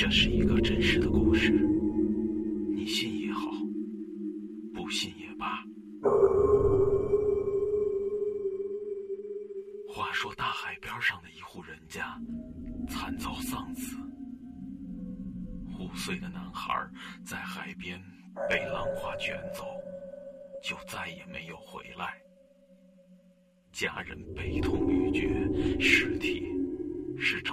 这是一个真实的故事，你信也好，不信也罢。话说大海边上的一户人家惨遭丧子，五岁的男孩在海边被浪花卷走，就再也没有回来。家人悲痛欲绝，尸体是找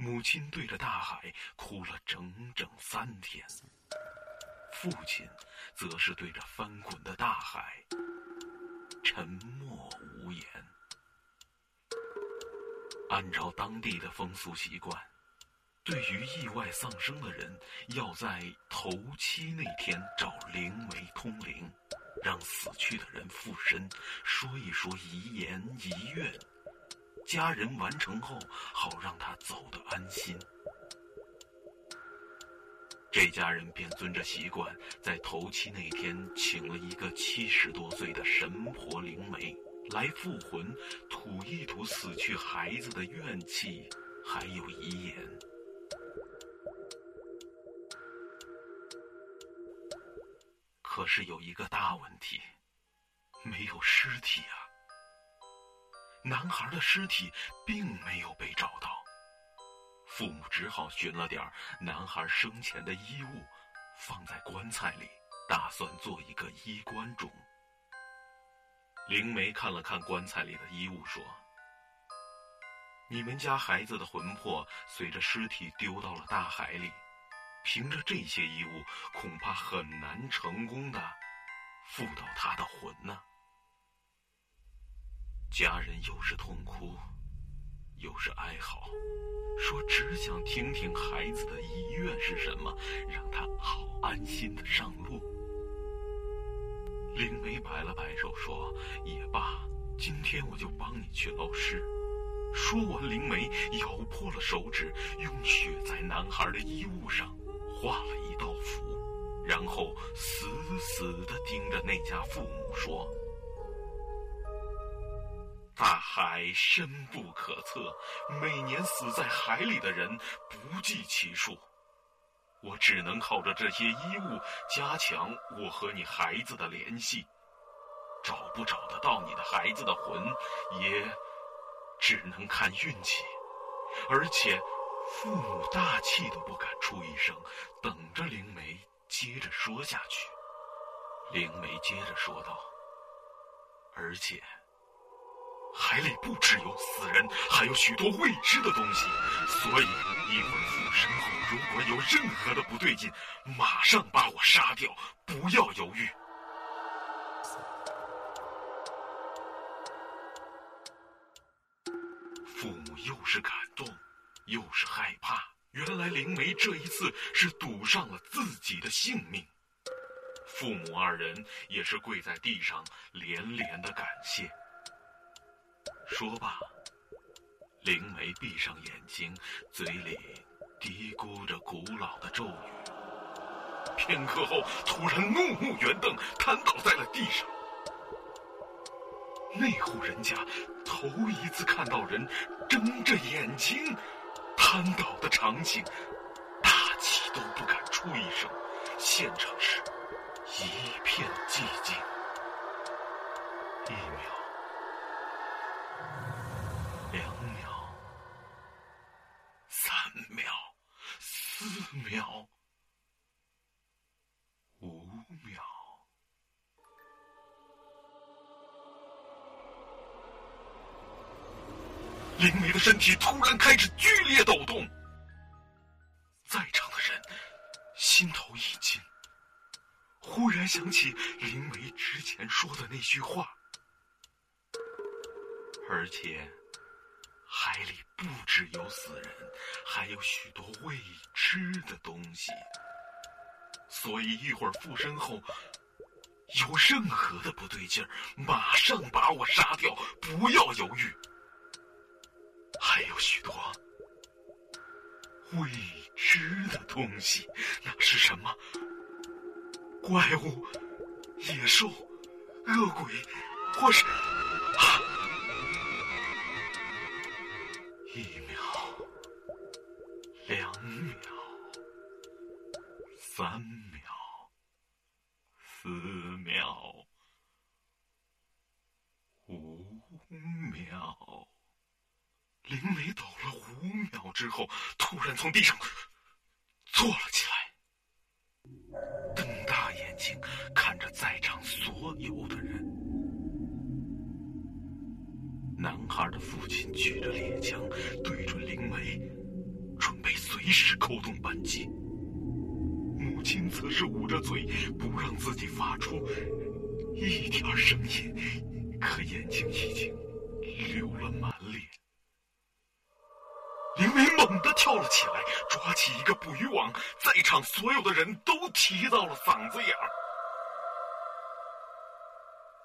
母亲对着大海哭了整整三天，父亲则是对着翻滚的大海沉默无言。按照当地的风俗习惯，对于意外丧生的人，要在头七那天找灵媒通灵。让死去的人附身，说一说遗言遗愿，家人完成后，好让他走得安心。这家人便遵着习惯，在头七那天请了一个七十多岁的神婆灵媒来附魂，吐一吐死去孩子的怨气，还有遗言。可是有一个大问题，没有尸体啊！男孩的尸体并没有被找到，父母只好寻了点男孩生前的衣物，放在棺材里，打算做一个衣冠冢。灵媒看了看棺材里的衣物，说：“你们家孩子的魂魄随着尸体丢到了大海里。”凭着这些衣物，恐怕很难成功的附到他的魂呢。家人又是痛哭，又是哀嚎，说只想听听孩子的遗愿是什么，让他好安心的上路。灵媒摆了摆手说：“也罢，今天我就帮你去捞尸。”说完，灵媒咬破了手指，用血在男孩的衣物上。画了一道符，然后死死地盯着那家父母说：“大海深不可测，每年死在海里的人不计其数。我只能靠着这些衣物加强我和你孩子的联系。找不找得到你的孩子的魂，也只能看运气。而且……”父母大气都不敢出一声，等着灵媒接着说下去。灵媒接着说道：“而且，海里不只有死人，还有许多未知的东西，所以一会儿附身后，如果有任何的不对劲，马上把我杀掉，不要犹豫。”父母又是感动。又是害怕，原来灵媒这一次是赌上了自己的性命。父母二人也是跪在地上连连的感谢。说罢，灵媒闭上眼睛，嘴里嘀咕着古老的咒语。片刻后，突然怒目圆瞪，瘫倒在了地上。那户人家头一次看到人睁着眼睛。瘫倒的场景，大气都不敢出一声，现场是一片寂静。秒，五秒。灵媒的身体突然开始剧烈抖动，在场的人心头一惊，忽然想起灵媒之前说的那句话，而且海里不只有死人，还有许多未知的东西，所以一会儿附身后有任何的不对劲儿，马上把我杀掉，不要犹豫。还有许多未知的东西，那是什么？怪物、野兽、恶鬼，或是……一秒，两秒，三秒，四秒，五秒。林伟抖了五秒之后，突然从地上坐了起来。孩的父亲举着猎枪对准灵梅，准备随时扣动扳机。母亲则是捂着嘴，不让自己发出一点声音，可眼睛已经流了满脸。灵梅猛地跳了起来，抓起一个捕鱼网，在场所有的人都提到了嗓子眼儿。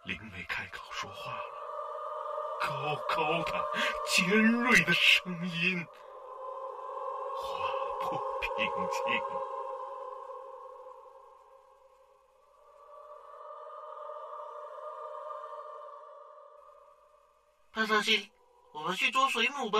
灵梅开口说话了。高高的、尖锐的声音划破平静。帕萨西，我们去捉水母吧。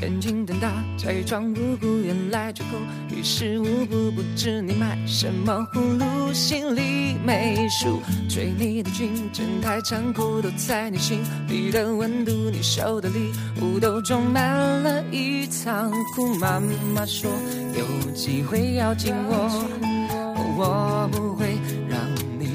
眼睛瞪大，假装无辜，原来绝口于事无补。不知你买什么葫芦，心里没数。追你的军真太残酷，都在你心里的温度。你手的礼物都装满了一仓库。妈妈说有机会要紧我，我不会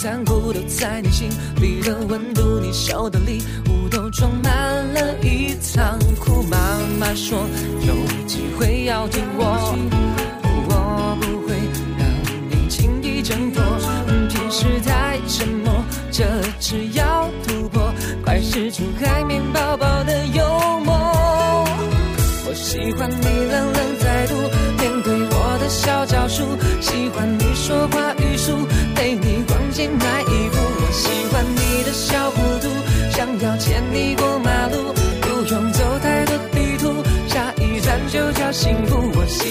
残酷，都在你心里的温度。你收的礼物都装满了一仓库。妈妈说有机会要听我，我不会让你轻易挣脱。平时太沉默，这次要突破，快使出海绵宝宝的幽默。我喜欢你冷冷态度，面对我的小招数，喜欢你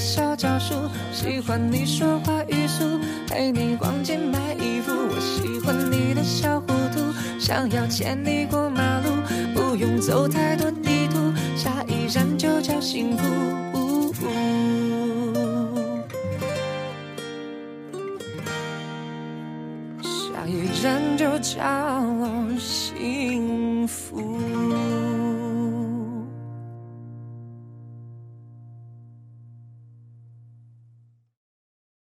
小招数，喜欢你说话语速，陪你逛街买衣服。我喜欢你的小糊涂，想要牵你过马路，不用走太多地图，下一站就叫幸福。下一站就叫幸福。